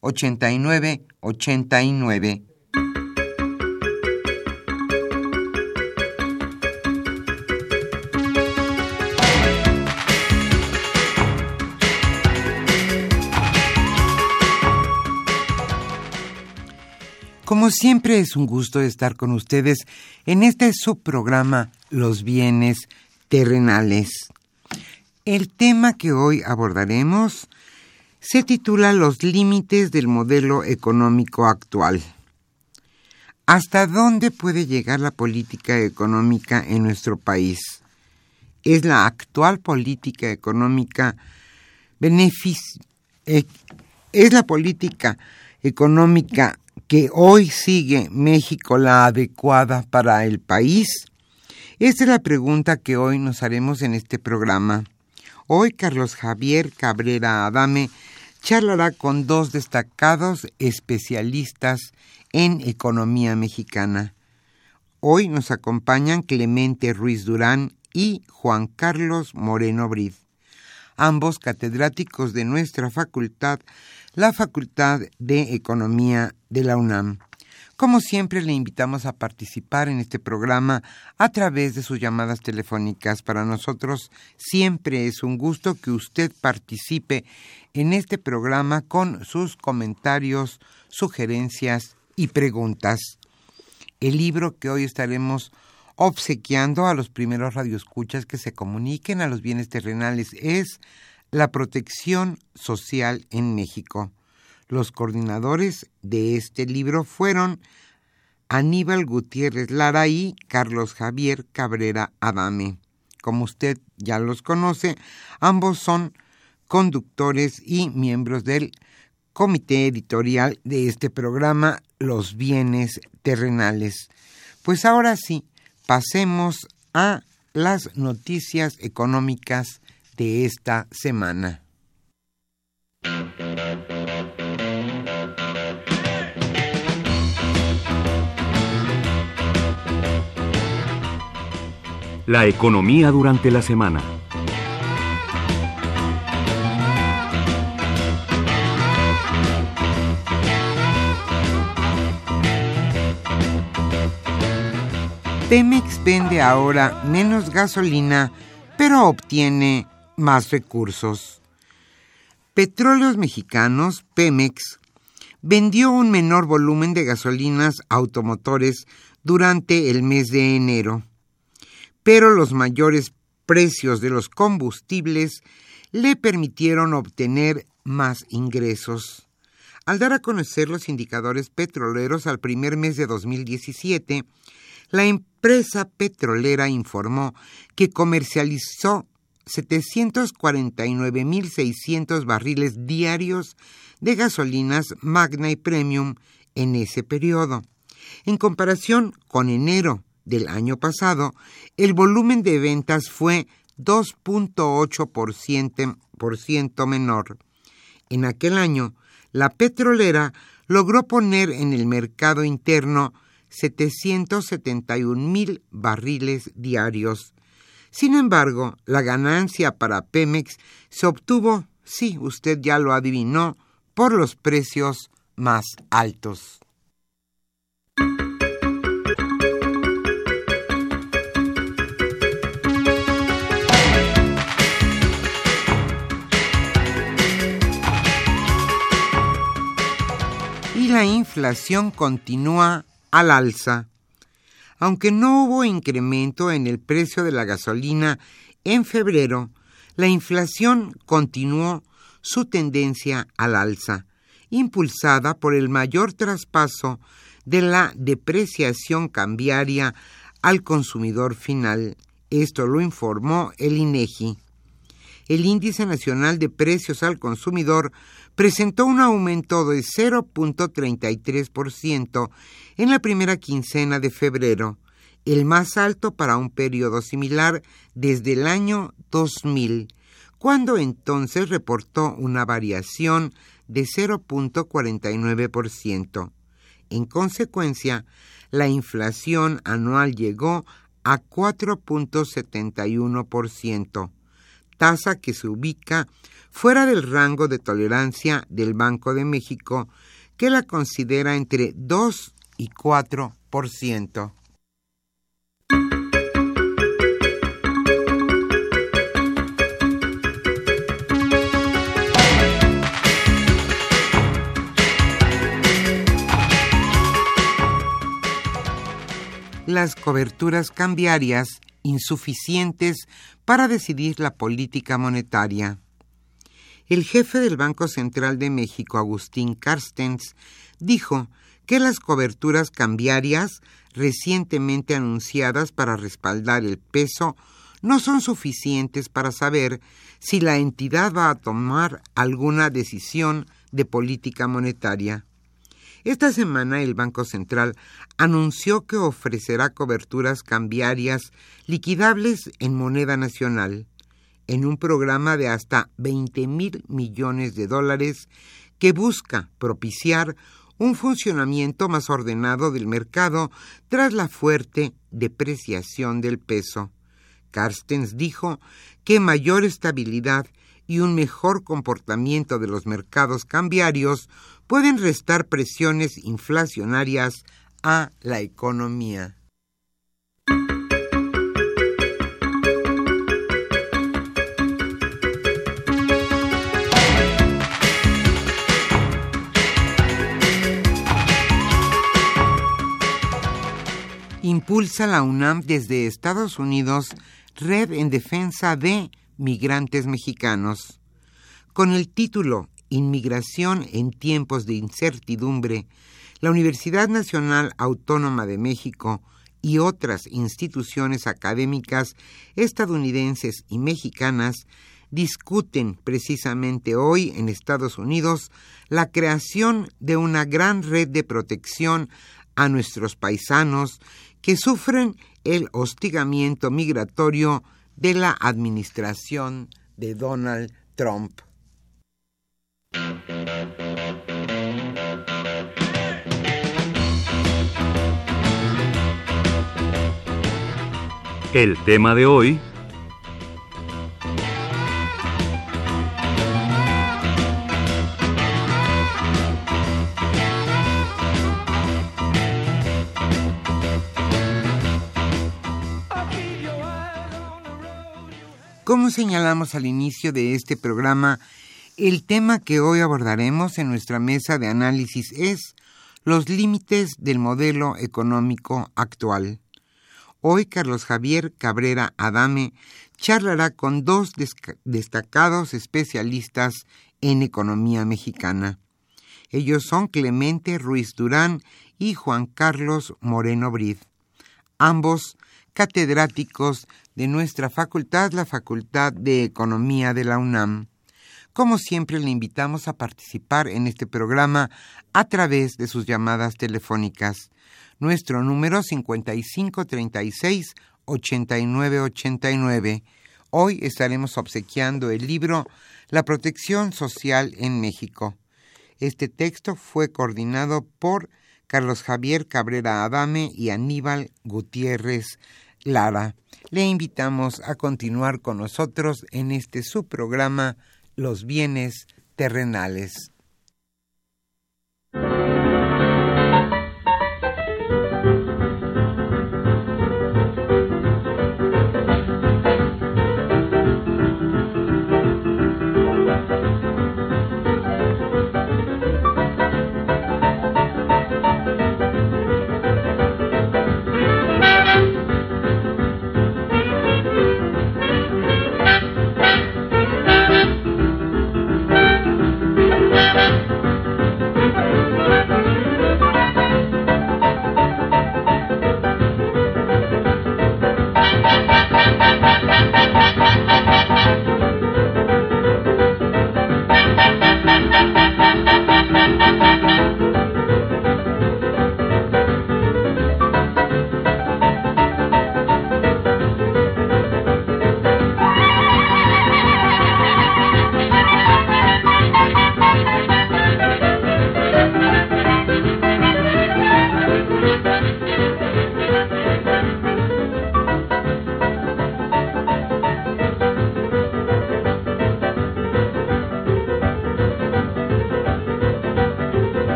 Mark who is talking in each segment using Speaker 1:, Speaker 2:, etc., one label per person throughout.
Speaker 1: 89 89. Como siempre es un gusto estar con ustedes en este subprograma Los bienes terrenales. El tema que hoy abordaremos se titula Los límites del modelo económico actual. ¿Hasta dónde puede llegar la política económica en nuestro país? ¿Es la actual política económica eh, ¿Es la política económica que hoy sigue México la adecuada para el país? Esta es la pregunta que hoy nos haremos en este programa. Hoy Carlos Javier Cabrera Adame charlará con dos destacados especialistas en economía mexicana. Hoy nos acompañan Clemente Ruiz Durán y Juan Carlos Moreno Brid, ambos catedráticos de nuestra facultad, la Facultad de Economía de la UNAM. Como siempre, le invitamos a participar en este programa a través de sus llamadas telefónicas. Para nosotros siempre es un gusto que usted participe en este programa con sus comentarios, sugerencias y preguntas. El libro que hoy estaremos obsequiando a los primeros radioescuchas que se comuniquen a los bienes terrenales es La protección social en México los coordinadores de este libro fueron Aníbal Gutiérrez Lara y Carlos Javier Cabrera Adame. Como usted ya los conoce, ambos son conductores y miembros del comité editorial de este programa Los bienes terrenales. Pues ahora sí, pasemos a las noticias económicas de esta semana.
Speaker 2: La economía durante la semana.
Speaker 1: Pemex vende ahora menos gasolina, pero obtiene más recursos. Petróleos Mexicanos, Pemex, vendió un menor volumen de gasolinas automotores durante el mes de enero pero los mayores precios de los combustibles le permitieron obtener más ingresos. Al dar a conocer los indicadores petroleros al primer mes de 2017, la empresa petrolera informó que comercializó 749.600 barriles diarios de gasolinas Magna y Premium en ese periodo. En comparación con enero del año pasado, el volumen de ventas fue 2.8% menor. En aquel año, la petrolera logró poner en el mercado interno 771 mil barriles diarios. Sin embargo, la ganancia para Pemex se obtuvo, sí, usted ya lo adivinó, por los precios más altos. Inflación continúa al alza. Aunque no hubo incremento en el precio de la gasolina en febrero, la inflación continuó su tendencia al alza, impulsada por el mayor traspaso de la depreciación cambiaria al consumidor final. Esto lo informó el INEGI. El Índice Nacional de Precios al Consumidor presentó un aumento de 0.33% en la primera quincena de febrero, el más alto para un periodo similar desde el año 2000, cuando entonces reportó una variación de 0.49%. En consecuencia, la inflación anual llegó a 4.71%, tasa que se ubica fuera del rango de tolerancia del Banco de México, que la considera entre 2 y 4%. las coberturas cambiarias insuficientes para decidir la política monetaria. El jefe del Banco Central de México, Agustín Carstens, dijo que las coberturas cambiarias recientemente anunciadas para respaldar el peso no son suficientes para saber si la entidad va a tomar alguna decisión de política monetaria. Esta semana el Banco Central anunció que ofrecerá coberturas cambiarias liquidables en moneda nacional en un programa de hasta 20 mil millones de dólares que busca propiciar un funcionamiento más ordenado del mercado tras la fuerte depreciación del peso. Carstens dijo que mayor estabilidad y un mejor comportamiento de los mercados cambiarios pueden restar presiones inflacionarias a la economía. Impulsa la UNAM desde Estados Unidos Red en Defensa de Migrantes Mexicanos. Con el título Inmigración en tiempos de incertidumbre, la Universidad Nacional Autónoma de México y otras instituciones académicas estadounidenses y mexicanas discuten precisamente hoy en Estados Unidos la creación de una gran red de protección a nuestros paisanos que sufren el hostigamiento migratorio de la administración de Donald Trump.
Speaker 2: El tema de hoy
Speaker 1: Como señalamos al inicio de este programa, el tema que hoy abordaremos en nuestra mesa de análisis es los límites del modelo económico actual. Hoy Carlos Javier Cabrera Adame charlará con dos destacados especialistas en economía mexicana. Ellos son Clemente Ruiz Durán y Juan Carlos Moreno Brid, ambos catedráticos de nuestra facultad, la Facultad de Economía de la UNAM. Como siempre, le invitamos a participar en este programa a través de sus llamadas telefónicas. Nuestro número 5536 8989. Hoy estaremos obsequiando el libro La protección social en México. Este texto fue coordinado por Carlos Javier Cabrera Adame y Aníbal Gutiérrez Lara. Le invitamos a continuar con nosotros en este subprograma Los bienes terrenales.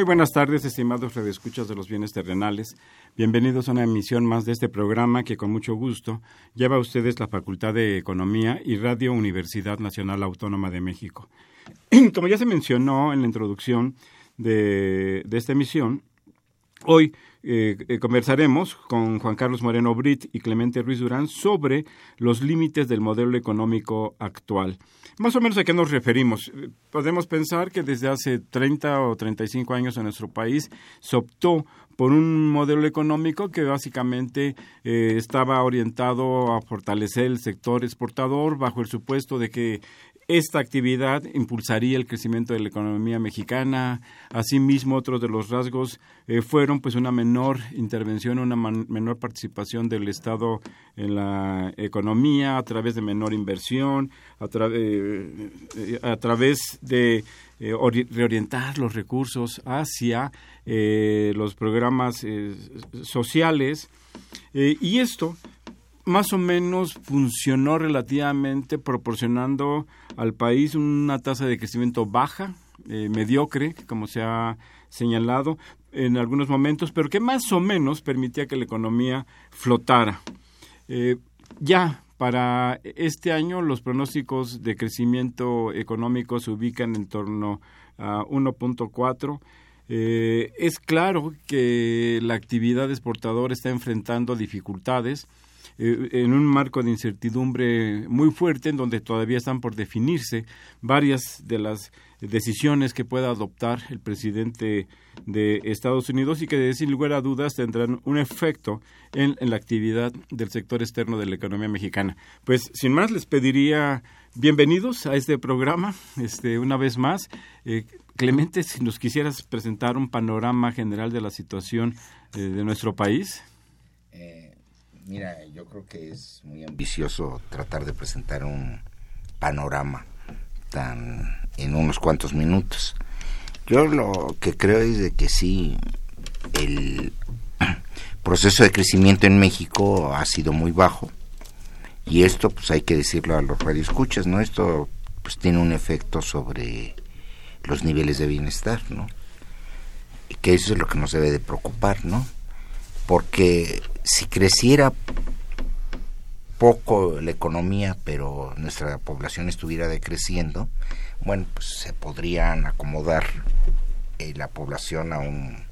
Speaker 3: muy buenas tardes, estimados redescuchas de los bienes terrenales. Bienvenidos a una emisión más de este programa que con mucho gusto lleva a ustedes la Facultad de Economía y Radio Universidad Nacional Autónoma de México. Como ya se mencionó en la introducción de, esta emisión, hoy eh, eh, conversaremos con Juan Carlos Moreno Brit y Clemente Ruiz Durán sobre los límites del modelo económico actual. Más o menos a qué nos referimos. Podemos pensar que desde hace 30 o 35 años en nuestro país se optó por un modelo económico que básicamente eh, estaba orientado a fortalecer el sector exportador bajo el supuesto de que esta actividad impulsaría el crecimiento de la economía mexicana. Asimismo, otros de los rasgos eh, fueron pues una menor intervención, una menor participación del Estado en la economía a través de menor inversión, a, eh, a través de eh, reorientar los recursos hacia los programas sociales. y esto más o menos funcionó relativamente proporcionando al país una tasa de crecimiento baja, eh, mediocre, como se ha señalado en algunos momentos, pero que más o menos permitía que la economía flotara. Eh, ya para este año los pronósticos de crecimiento económico se ubican en torno a 1.4. Eh, es claro que la actividad exportadora está enfrentando dificultades eh, en un marco de incertidumbre muy fuerte en donde todavía están por definirse varias de las decisiones que pueda adoptar el presidente de Estados Unidos y que sin lugar a dudas tendrán un efecto en, la actividad del sector externo de la economía mexicana. Pues sin más les pediría bienvenidos a este programa, este una vez más. Eh, Clemente, si nos quisieras presentar un panorama general de la situación eh, de nuestro país.
Speaker 4: Mira, yo creo que es muy ambicioso tratar de presentar un panorama tan en unos cuantos minutos. Yo lo que creo es de que sí, el proceso de crecimiento en México ha sido muy bajo y esto pues hay que decirlo a los radioescuchas, ¿no? Esto pues tiene un efecto sobre los niveles de bienestar, ¿no? Y que eso es lo que nos debe de preocupar, ¿no? Porque si creciera poco la economía, pero nuestra población estuviera decreciendo, bueno, pues se podrían acomodar eh, la población a un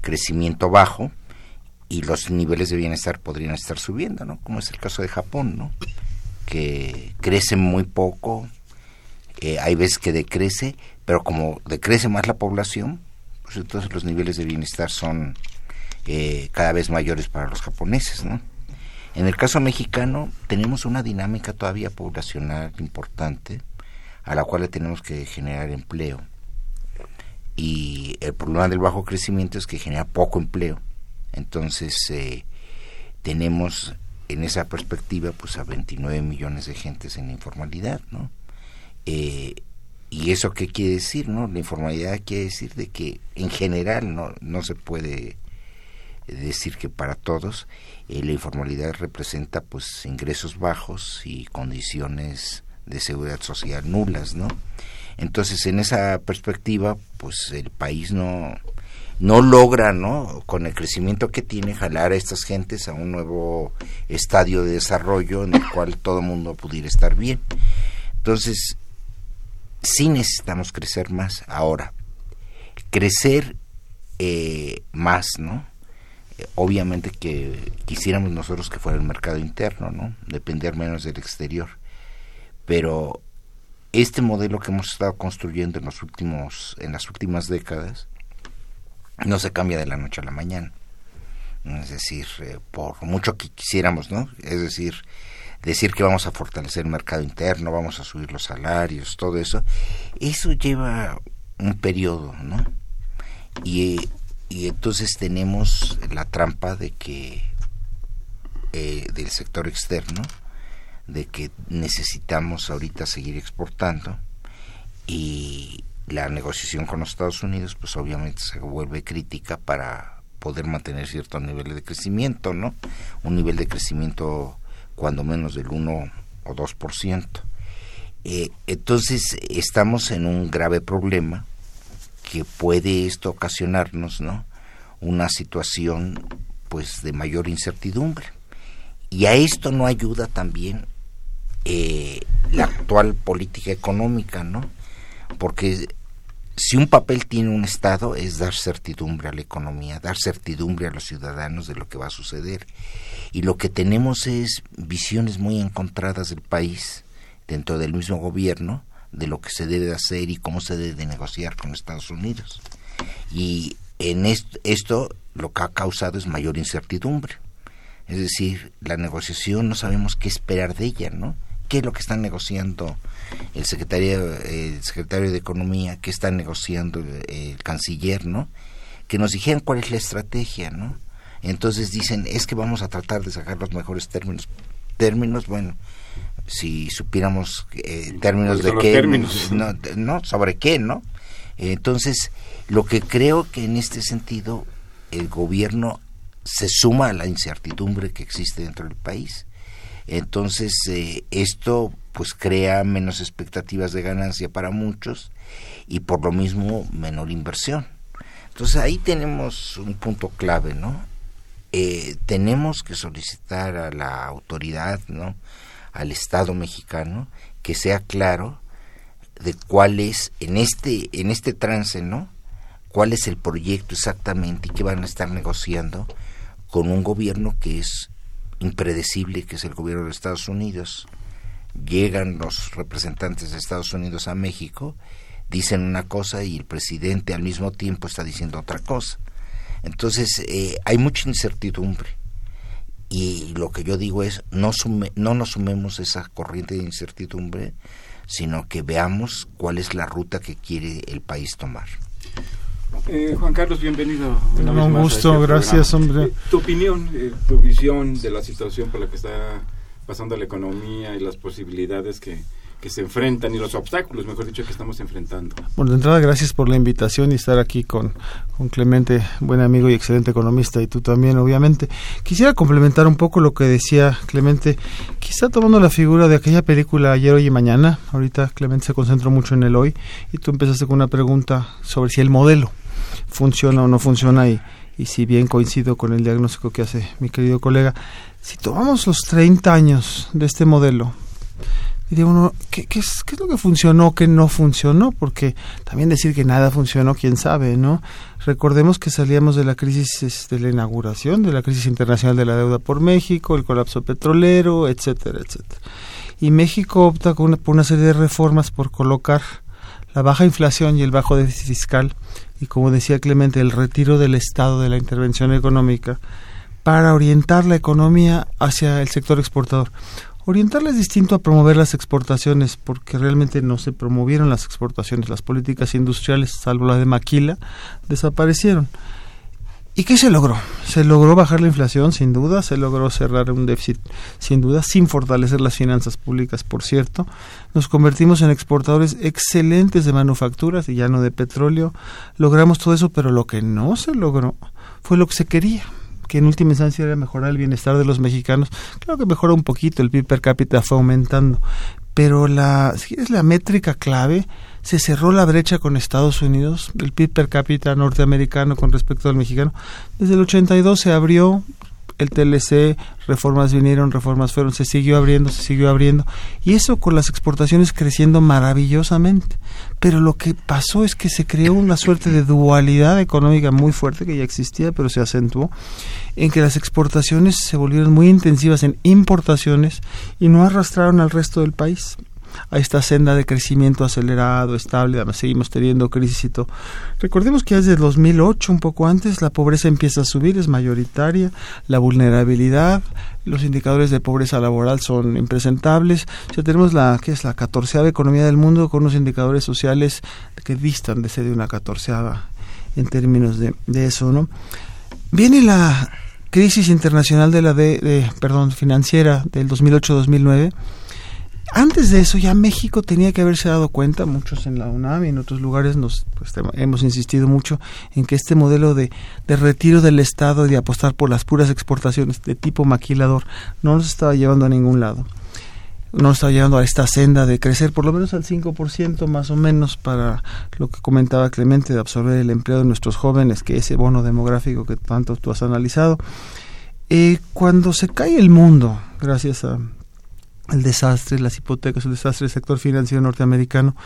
Speaker 4: crecimiento bajo y los niveles de bienestar podrían estar subiendo, ¿no? Como es el caso de Japón, ¿no? Que crece muy poco, eh, hay veces que decrece, pero como decrece más la población, pues entonces los niveles de bienestar son eh, cada vez mayores para los japoneses, ¿no? En el caso mexicano tenemos una dinámica todavía poblacional importante a la cual le tenemos que generar empleo. Y el problema del bajo crecimiento es que genera poco empleo. Entonces eh, tenemos en esa perspectiva pues a 29 millones de gentes en informalidad, ¿no? Eh, ¿Y eso qué quiere decir? no La informalidad quiere decir de que en general no, no se puede decir que para todos eh, la informalidad representa pues ingresos bajos y condiciones de seguridad social nulas, ¿no? Entonces, en esa perspectiva, pues el país no no logra, ¿no? Con el crecimiento que tiene, jalar a estas gentes a un nuevo estadio de desarrollo en el cual todo el mundo pudiera estar bien. Entonces, sí necesitamos crecer más. Ahora, crecer eh, más, ¿no? Obviamente que quisiéramos nosotros que fuera el mercado interno, ¿no? Depender menos del exterior. Pero este modelo que hemos estado construyendo en los últimos, en las últimas décadas, no se cambia de la noche a la mañana. Es decir, eh, por mucho que quisiéramos, ¿no? Es decir, decir que vamos a fortalecer el mercado interno, vamos a subir los salarios, todo eso, eso lleva un periodo, ¿no? Y, y entonces tenemos la trampa de que eh, del sector externo, de que necesitamos ahorita seguir exportando y la negociación con los Estados Unidos pues obviamente se vuelve crítica para poder mantener cierto nivel de crecimiento, ¿no? Un nivel de crecimiento cuando menos del 1 o 2%. Eh, entonces estamos en un grave problema que puede esto ocasionarnos, ¿no? Una situación pues de mayor incertidumbre. Y a esto no ayuda también eh, la actual política económica, ¿no? Porque si un papel tiene un Estado es dar certidumbre a la economía, dar certidumbre a los ciudadanos de lo que va a suceder y lo que tenemos es visiones muy encontradas del país dentro del mismo gobierno de lo que se debe hacer y cómo se debe negociar con Estados Unidos. Y en esto, lo que ha causado es mayor incertidumbre. Es decir, la negociación no sabemos qué esperar de ella, ¿no? ¿Qué es lo que están negociando el secretario, el secretario de Economía? ¿Qué está negociando el, el canciller, no? Que nos dijeran cuál es la estrategia, ¿no? Entonces dicen, es que vamos a tratar de sacar los mejores términos. Términos, bueno, si supiéramos eh, términos de qué, no, sobre qué, ¿no? Entonces, lo que creo que en este sentido el gobierno se suma a la incertidumbre que existe dentro del país. Entonces, eh, esto pues crea menos expectativas de ganancia para muchos y por lo mismo menor inversión. Entonces ahí tenemos un punto clave, ¿no? Eh, tenemos que solicitar a la autoridad, ¿no? Al Estado mexicano, que sea claro de cuál es, en este, en este trance, ¿no? cuál es el proyecto exactamente y qué van a estar negociando con un gobierno que es impredecible, que es el gobierno de Estados Unidos. Llegan los representantes de Estados Unidos a México, dicen una cosa y el presidente al mismo tiempo está diciendo otra cosa. Entonces, eh, hay mucha incertidumbre. Y lo que yo digo es, no, no nos sumemos esa corriente de incertidumbre, sino que veamos cuál es la ruta que quiere el país tomar.
Speaker 3: Eh, Juan Carlos, bienvenido.
Speaker 5: un gusto, este gracias, hombre.
Speaker 3: Eh, tu opinión, tu visión de la situación por la que está pasando la economía y las posibilidades que que se enfrentan y los obstáculos, mejor dicho, que estamos enfrentando.
Speaker 5: Bueno, de entrada, gracias por la invitación y estar aquí con, con Clemente, buen amigo y excelente economista, y tú también, obviamente. Quisiera complementar un poco lo que decía Clemente, quizá tomando la figura de aquella película Ayer, Hoy y Mañana. Ahorita Clemente se concentró mucho en el hoy y tú empezaste con una pregunta sobre si el modelo funciona o no funciona y, y si bien coincido con el diagnóstico que hace mi querido colega, si tomamos los 30 años de este modelo, ¿qué, es, ¿qué es lo que funcionó, qué no funcionó? Porque también decir que nada funcionó, quién sabe, ¿no? Recordemos que salíamos de la crisis de la inauguración, de la crisis internacional de la deuda por México, el colapso petrolero, etcétera, etcétera. Y México opta con una, por una serie de reformas por colocar la baja inflación y el bajo déficit fiscal, y como decía Clemente, el retiro del Estado de la intervención económica, para orientar la economía hacia el sector exportador. Orientarla es distinto a promover las exportaciones, porque realmente no se promovieron las exportaciones. Las políticas industriales, salvo la de Maquila, desaparecieron. ¿Y qué se logró? Se logró bajar la inflación, sin duda, se logró cerrar un déficit, sin duda, sin fortalecer las finanzas públicas, por cierto. Nos convertimos en exportadores excelentes de manufacturas y ya no de petróleo. Logramos todo eso, pero lo que no se logró fue lo que se quería, que en última instancia era mejorar el bienestar de los mexicanos. Creo que mejoró un poquito, el PIB per cápita fue aumentando, pero la, si es la métrica clave, se cerró la brecha con Estados Unidos, el PIB per cápita norteamericano con respecto al mexicano. Desde el 82 se abrió el TLC, reformas vinieron, reformas fueron, se siguió abriendo, se siguió abriendo, y eso con las exportaciones creciendo maravillosamente. Pero lo que pasó es que se creó una suerte de dualidad económica muy fuerte que ya existía, pero se acentuó, en que las exportaciones se volvieron muy intensivas en importaciones y no arrastraron al resto del país a esta senda de crecimiento acelerado, estable, seguimos teniendo crisis y todo. Recordemos que desde 2008, un poco antes, la pobreza empieza a subir, es mayoritaria, la vulnerabilidad, los indicadores de pobreza laboral son impresentables. Ya tenemos la que es la catorceava economía del mundo con unos indicadores sociales que distan de ser de una catorceava en términos de, de eso, ¿no? Viene la crisis internacional de la de, de perdón financiera del 2008-2009 antes de eso ya México tenía que haberse dado cuenta, muchos en la UNAM y en otros lugares nos pues, hemos insistido mucho en que este modelo de, retiro del Estado y de apostar por las puras exportaciones de tipo maquilador no nos estaba llevando a ningún lado. No estaba llevando a esta senda de crecer por lo menos al 5% más o menos para lo que comentaba Clemente de absorber el empleo de nuestros jóvenes, que ese bono demográfico que tanto tú has analizado. Eh, cuando se cae el mundo, gracias a el desastre, las hipotecas, el desastre del sector financiero norteamericano,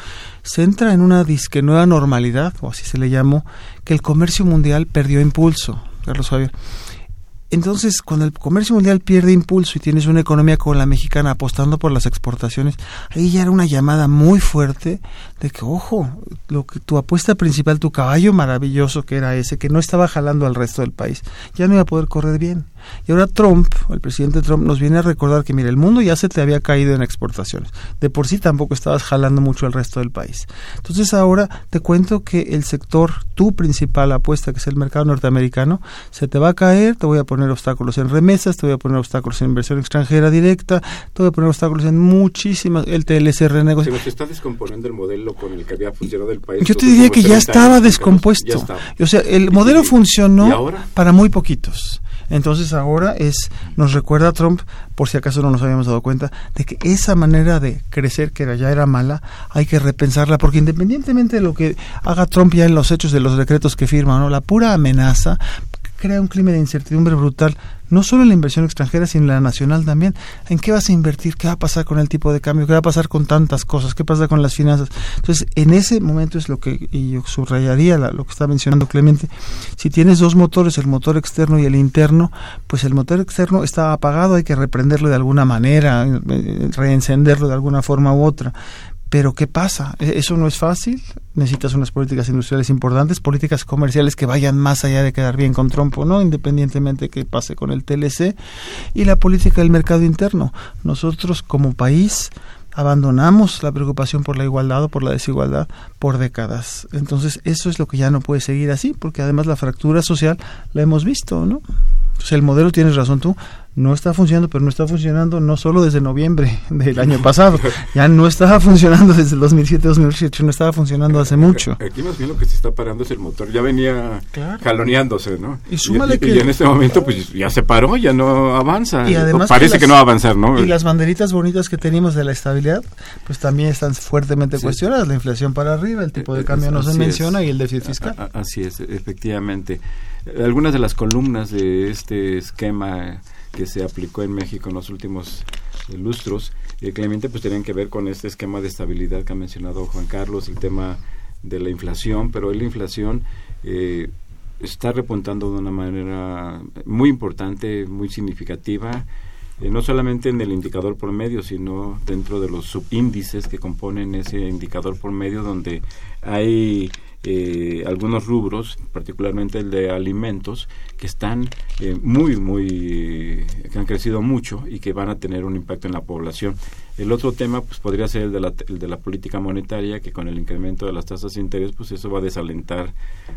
Speaker 5: se entra en una disque nueva normalidad, o así se le llamó, que el comercio mundial perdió impulso, Carlos Javier. Entonces, cuando el comercio mundial pierde impulso y tienes una economía como la mexicana apostando por las exportaciones, ahí ya era una llamada muy fuerte de que, ojo, lo que tu apuesta principal, tu caballo maravilloso que era ese, que no estaba jalando al resto del país, ya no iba a poder correr bien. Y ahora Trump, el presidente Trump, nos viene a recordar que, mira, el mundo ya se te había caído en exportaciones. De por sí tampoco estabas jalando mucho al resto del país. Entonces ahora te cuento que el sector, tu principal apuesta, que es el mercado norteamericano, se te va a caer, te voy a poner obstáculos en remesas, te voy a poner obstáculos en inversión extranjera directa, te voy a poner obstáculos en muchísimas, el TLC renegocio.
Speaker 3: Se nos está descomponiendo el modelo con el que había funcionado el país.
Speaker 5: Yo te diría que ya estaba descompuesto. Ya estaba. O sea, el modelo funcionó para muy poquitos. Entonces ahora es nos recuerda a Trump, por si acaso no nos habíamos dado cuenta, de que esa manera de crecer que ya era mala, hay que repensarla, porque independientemente de lo que haga Trump ya en los hechos de los decretos que firma, ¿no? la pura amenaza crea un clima de incertidumbre brutal no solo en la inversión extranjera, sino en la nacional también. ¿En qué vas a invertir? ¿Qué va a pasar con el tipo de cambio? ¿Qué va a pasar con tantas cosas? ¿Qué pasa con las finanzas? Entonces, en ese momento es lo que, y yo subrayaría lo que está mencionando Clemente, si tienes dos motores, el motor externo y el interno, pues el motor externo está apagado, hay que reprenderlo de alguna manera, eh, reencenderlo de alguna forma u otra. Pero ¿qué pasa? E-, eso no es fácil. Necesitas unas políticas industriales importantes, políticas comerciales que vayan más allá de quedar bien con Trump o no, independientemente de que pase con el TLC, y la política del mercado interno. Nosotros como país abandonamos la preocupación por la igualdad o por la desigualdad por décadas. Entonces, eso es lo que ya no puede seguir así, porque además la fractura social la hemos visto, ¿no? Entonces, el modelo, tienes razón tú, no está funcionando, pero no está funcionando no solo desde noviembre del año pasado, ya no estaba funcionando desde el 2007-2018, no estaba funcionando hace mucho.
Speaker 3: Aquí más bien lo que se está parando es el motor, ya venía jaloneándose, ¿no?
Speaker 5: Y súmale que...
Speaker 3: Y en este momento pues ya se paró, ya no avanza.
Speaker 5: Y además
Speaker 3: Parece que, no va a avanzar, ¿no?
Speaker 5: Y las banderitas bonitas que tenemos de la estabilidad, pues también están fuertemente cuestionadas, la inflación para arriba, el tipo de cambio no se menciona y el déficit fiscal.
Speaker 3: Así es, efectivamente. Algunas de las columnas de este esquema que se aplicó en México en los últimos eh, lustros, eh, Clemente, pues tenían que ver con este esquema de estabilidad que ha mencionado Juan Carlos, el tema de la inflación, pero la inflación eh, está repuntando de una manera muy importante, muy significativa, no solamente en el indicador por medio, sino dentro de los subíndices que componen ese indicador por medio, donde hay eh, algunos rubros, particularmente el de alimentos, que están eh, muy, muy, que han crecido mucho y que van a tener un impacto en la población. El otro tema, pues podría ser el de la, el de la política monetaria, que con el incremento de las tasas de interés, pues eso va a desalentar,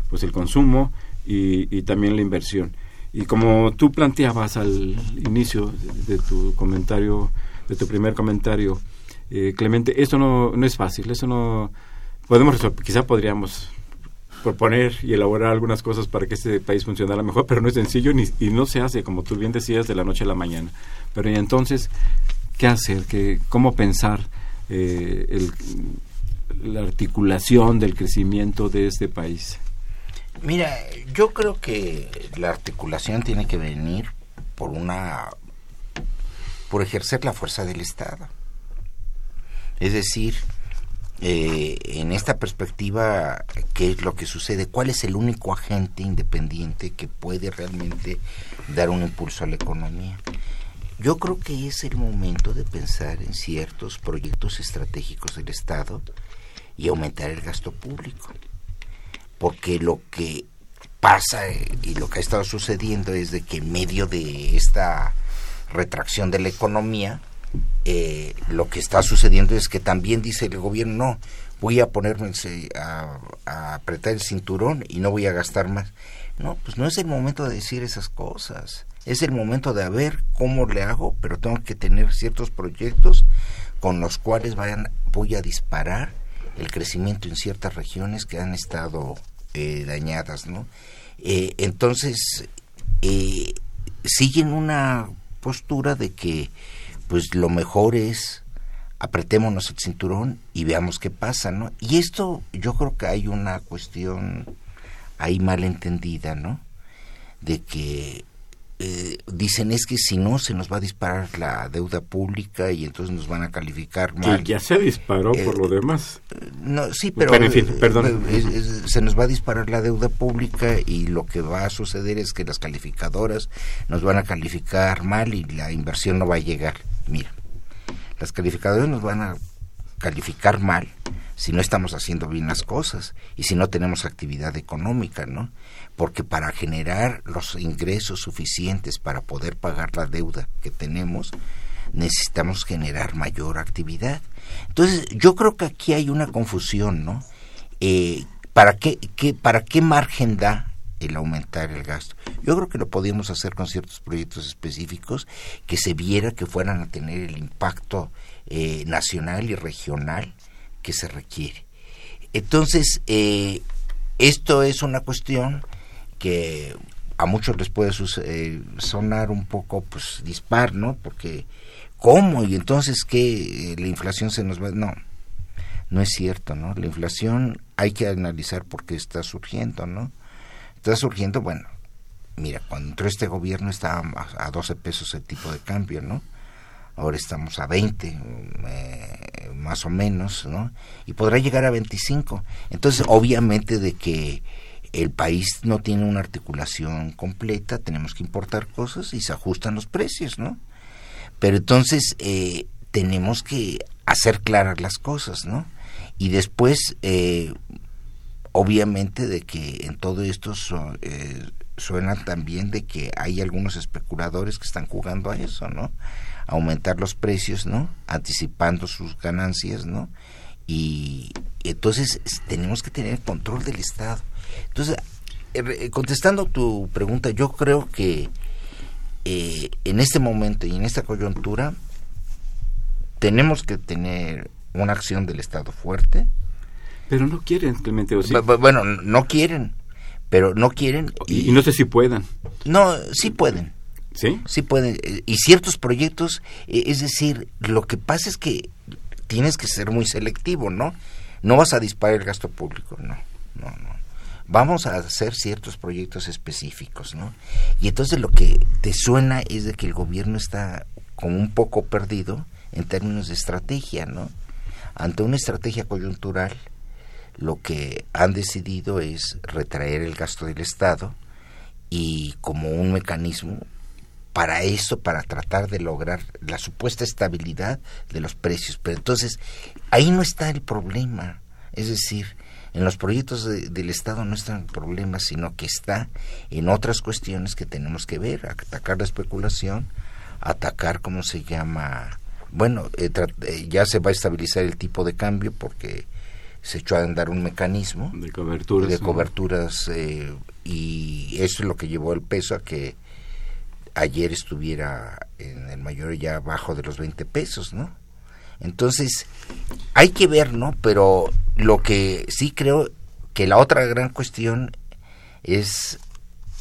Speaker 3: pues el consumo y, también la inversión. Y como tú planteabas al inicio de, tu comentario, de tu primer comentario, eh, Clemente, eso no, no es fácil, eso no podemos quizá podríamos proponer y elaborar algunas cosas para que este país funcionara mejor, pero no es sencillo ni, y no se hace, como tú bien decías, de la noche a la mañana. Pero entonces, ¿qué hacer? ¿Qué, ¿Cómo pensar eh, el, la articulación del crecimiento de este país?
Speaker 4: Mira, yo creo que la articulación tiene que venir por una por ejercer la fuerza del Estado. Es decir, eh, en esta perspectiva, ¿qué es lo que sucede? ¿Cuál es el único agente independiente que puede realmente dar un impulso a la economía? Yo creo que es el momento de pensar en ciertos proyectos estratégicos del Estado y aumentar el gasto público. Porque lo que pasa eh, y lo que ha estado sucediendo es de que en medio de esta retracción de la economía, eh, lo que está sucediendo es que también dice el gobierno, no, voy a ponerme a, apretar el cinturón y no voy a gastar más. No, pues no es el momento de decir esas cosas. Es el momento de ver cómo le hago, pero tengo que tener ciertos proyectos con los cuales vayan, voy a disparar el crecimiento en ciertas regiones que han estado eh, dañadas, ¿no? Eh, entonces, siguen una postura de que pues lo mejor es apretémonos el cinturón y veamos qué pasa, ¿no? Y esto yo creo que hay una cuestión ahí mal entendida, ¿no? De que eh, dicen es que si no se nos va a disparar la deuda pública y entonces nos van a calificar mal.
Speaker 3: Que ya se disparó por lo eh, demás.
Speaker 4: No, sí, pero,
Speaker 3: en fin, perdón.
Speaker 4: se nos va a disparar la deuda pública y lo que va a suceder es que las calificadoras nos van a calificar mal y la inversión no va a llegar. Mira, las calificadoras nos van a calificar mal si no estamos haciendo bien las cosas y si no tenemos actividad económica, ¿no? porque para generar los ingresos suficientes para poder pagar la deuda que tenemos, necesitamos generar mayor actividad. Entonces, yo creo que aquí hay una confusión, ¿no? Eh, ¿para, qué, qué, ¿Para qué margen da el aumentar el gasto? Yo creo que lo podíamos hacer con ciertos proyectos específicos que se viera que fueran a tener el impacto eh, nacional y regional que se requiere. Entonces, eh, esto es una cuestión que a muchos les puede eh, sonar un poco pues dispar, ¿no? Porque ¿cómo? Y entonces qué la inflación se nos va no. No es cierto, ¿no? La inflación hay que analizar por qué está surgiendo, ¿no? Está surgiendo, bueno, mira, cuando entró este gobierno estaba a 12 pesos el tipo de cambio, ¿no? Ahora estamos a 20, eh, más o menos, ¿no? Y podrá llegar a 25. Entonces, obviamente de que el país no tiene una articulación completa, tenemos que importar cosas y se ajustan los precios, ¿no? Pero entonces eh, tenemos que hacer claras las cosas, ¿no? Y después, eh, obviamente, de que en todo esto eh, suena también de que hay algunos especuladores que están jugando a eso, ¿no? Aumentar los precios, ¿no? Anticipando sus ganancias, ¿no? Y entonces tenemos que tener control del Estado entonces, eh, eh, contestando tu pregunta, yo creo que eh, en este momento y en esta coyuntura tenemos que tener una acción del Estado fuerte.
Speaker 3: Pero no quieren, Clemente, ¿o sí?
Speaker 4: Bueno, no quieren, pero no quieren.
Speaker 3: Y, y, no sé si puedan.
Speaker 4: No, sí pueden.
Speaker 3: ¿Sí?
Speaker 4: Sí pueden. eh, Y ciertos proyectos, eh, es decir, lo que pasa es que tienes que ser muy selectivo, ¿no? No vas a disparar el gasto público, no, no, no. Vamos a hacer ciertos proyectos específicos, ¿no? Y entonces lo que te suena es de que el gobierno está como un poco perdido en términos de estrategia, ¿no? Ante una estrategia coyuntural, lo que han decidido es retraer el gasto del Estado y como un mecanismo para eso, para tratar de lograr la supuesta estabilidad de los precios. Pero entonces, ahí no está el problema. Es decir, en los proyectos de, del Estado no está el problema, sino que está en otras cuestiones que tenemos que ver, atacar la especulación, atacar, ¿cómo se llama? Bueno, eh, eh, ya se va a estabilizar el tipo de cambio porque se echó a andar un mecanismo
Speaker 3: de coberturas,
Speaker 4: de coberturas eh, y eso es lo que llevó el peso a que ayer estuviera en el mayor ya abajo de los 20 pesos, ¿no? Entonces, hay que ver, ¿no? Pero lo que sí creo que la otra gran cuestión es,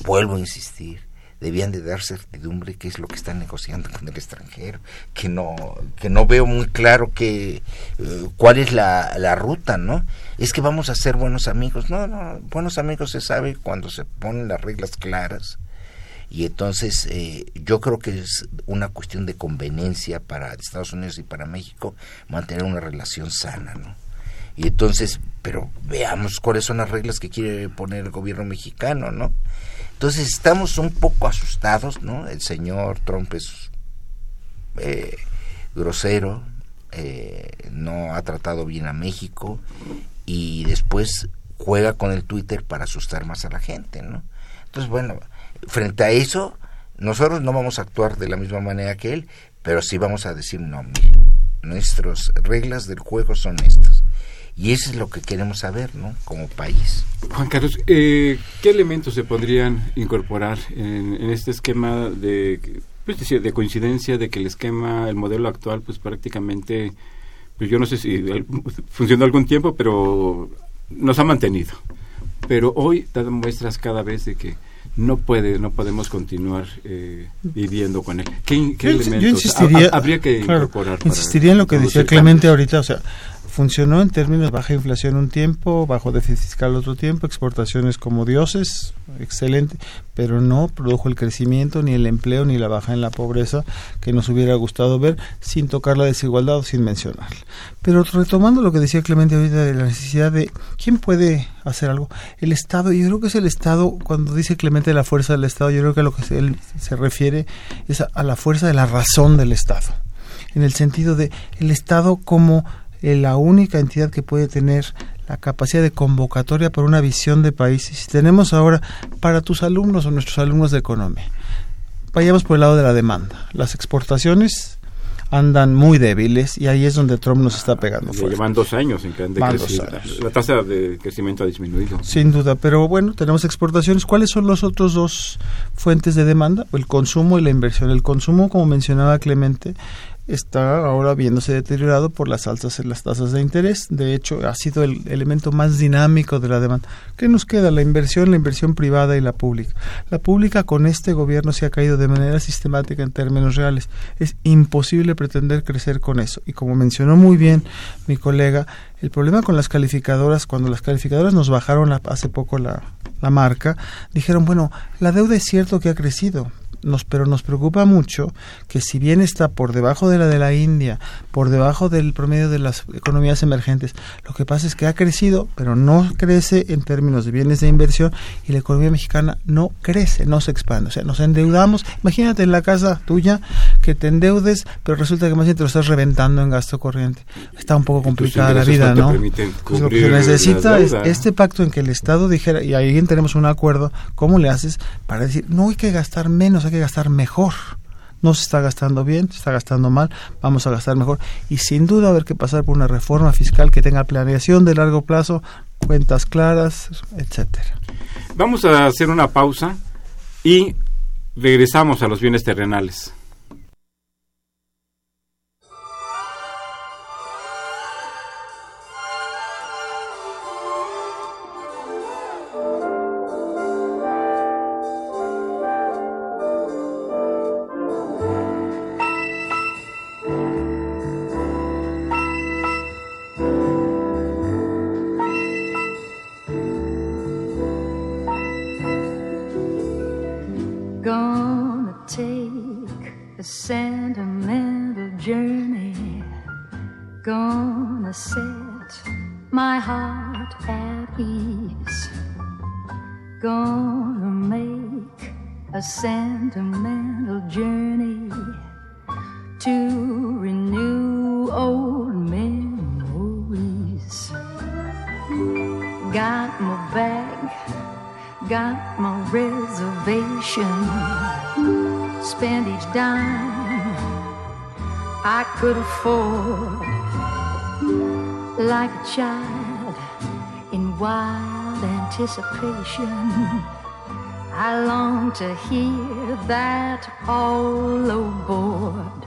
Speaker 4: vuelvo a insistir, debían de dar certidumbre qué es lo que están negociando con el extranjero, que no, que no veo muy claro que uh, cuál es la, la ruta, ¿no? Es que vamos a ser buenos amigos. No, no, buenos amigos se sabe cuando se ponen las reglas claras y entonces eh, yo creo que es una cuestión de conveniencia para Estados Unidos y para México mantener una relación sana, ¿no? Y entonces, pero veamos cuáles son las reglas que quiere poner el gobierno mexicano, ¿no? Entonces estamos un poco asustados, ¿no? El señor Trump es eh, grosero, eh, no ha tratado bien a México y después juega con el Twitter para asustar más a la gente, ¿no? Entonces, bueno, frente a eso, nosotros no vamos a actuar de la misma manera que él, pero sí vamos a decir, no, mire, nuestras reglas del juego son estas. Y eso es lo que queremos saber, ¿no? Como país.
Speaker 3: Juan Carlos, eh, ¿qué elementos se podrían incorporar en, en este esquema de, pues, de coincidencia de que el esquema, el modelo actual, pues prácticamente, pues yo no sé si funcionó algún tiempo, pero nos ha mantenido. Pero hoy dan muestras cada vez de que no puede, no podemos continuar eh, viviendo con él. ¿Qué, qué
Speaker 5: yo,
Speaker 3: elementos
Speaker 5: yo insistiría,
Speaker 3: habría que
Speaker 5: claro,
Speaker 3: incorporar?
Speaker 5: insistiría en lo que decía Clemente ahorita, o sea, funcionó en términos baja inflación un tiempo, bajo déficit fiscal otro tiempo, exportaciones como dioses, excelente, pero no produjo el crecimiento, ni el empleo, ni la baja en la pobreza que nos hubiera gustado ver, sin tocar la desigualdad o sin mencionarla. Pero retomando lo que decía Clemente ahorita de la necesidad de quién puede hacer algo, el Estado, yo creo que es el Estado, cuando dice Clemente la fuerza del Estado, yo creo que a lo que él se refiere es a, a la fuerza de la razón del Estado, en el sentido de el Estado como la única entidad que puede tener la capacidad de convocatoria para una visión de país. Y si tenemos ahora para tus alumnos o nuestros alumnos de economía, vayamos por el lado de la demanda. Las exportaciones andan muy débiles y ahí es donde Trump nos está pegando fuerte.
Speaker 3: Llevan dos años en que han decrecido. La tasa de crecimiento ha disminuido.
Speaker 5: Sin duda, pero bueno, tenemos exportaciones. ¿Cuáles son los otros dos fuentes de demanda? El consumo y la inversión. El consumo, como mencionaba Clemente, está ahora viéndose deteriorado por las alzas en las tasas de interés. De hecho, ha sido el elemento más dinámico de la demanda. ¿Qué nos queda? La inversión, la inversión privada y la pública. La pública con este gobierno se ha caído de manera sistemática en términos reales. Es imposible pretender crecer con eso. Y como mencionó muy bien mi colega, el problema con las calificadoras, cuando las calificadoras nos bajaron la, hace poco la, la marca, dijeron, bueno, la deuda es cierto que ha crecido, nos, pero nos preocupa mucho que si bien está por debajo de la de la India, por debajo del promedio de las economías emergentes, lo que pasa es que ha crecido, pero no crece en términos de bienes de inversión y la economía mexicana no crece, no se expande. O sea, nos endeudamos. Imagínate en la casa tuya que te endeudes, pero resulta que más bien te lo estás reventando en gasto corriente. Está un poco complicada la vida, ¿no? Pues lo que se necesita es este pacto en que el Estado dijera, y ahí tenemos un acuerdo, ¿cómo le haces para decir, no hay que gastar menos, que gastar mejor. No se está gastando bien, se está gastando mal, vamos a gastar mejor. Y sin duda haber que pasar por una reforma fiscal que tenga planeación de largo plazo, cuentas claras, etcétera.
Speaker 3: Vamos a hacer una pausa y regresamos a los bienes terrenales.
Speaker 6: Could afford like a child in wild anticipation. I long to hear that all aboard.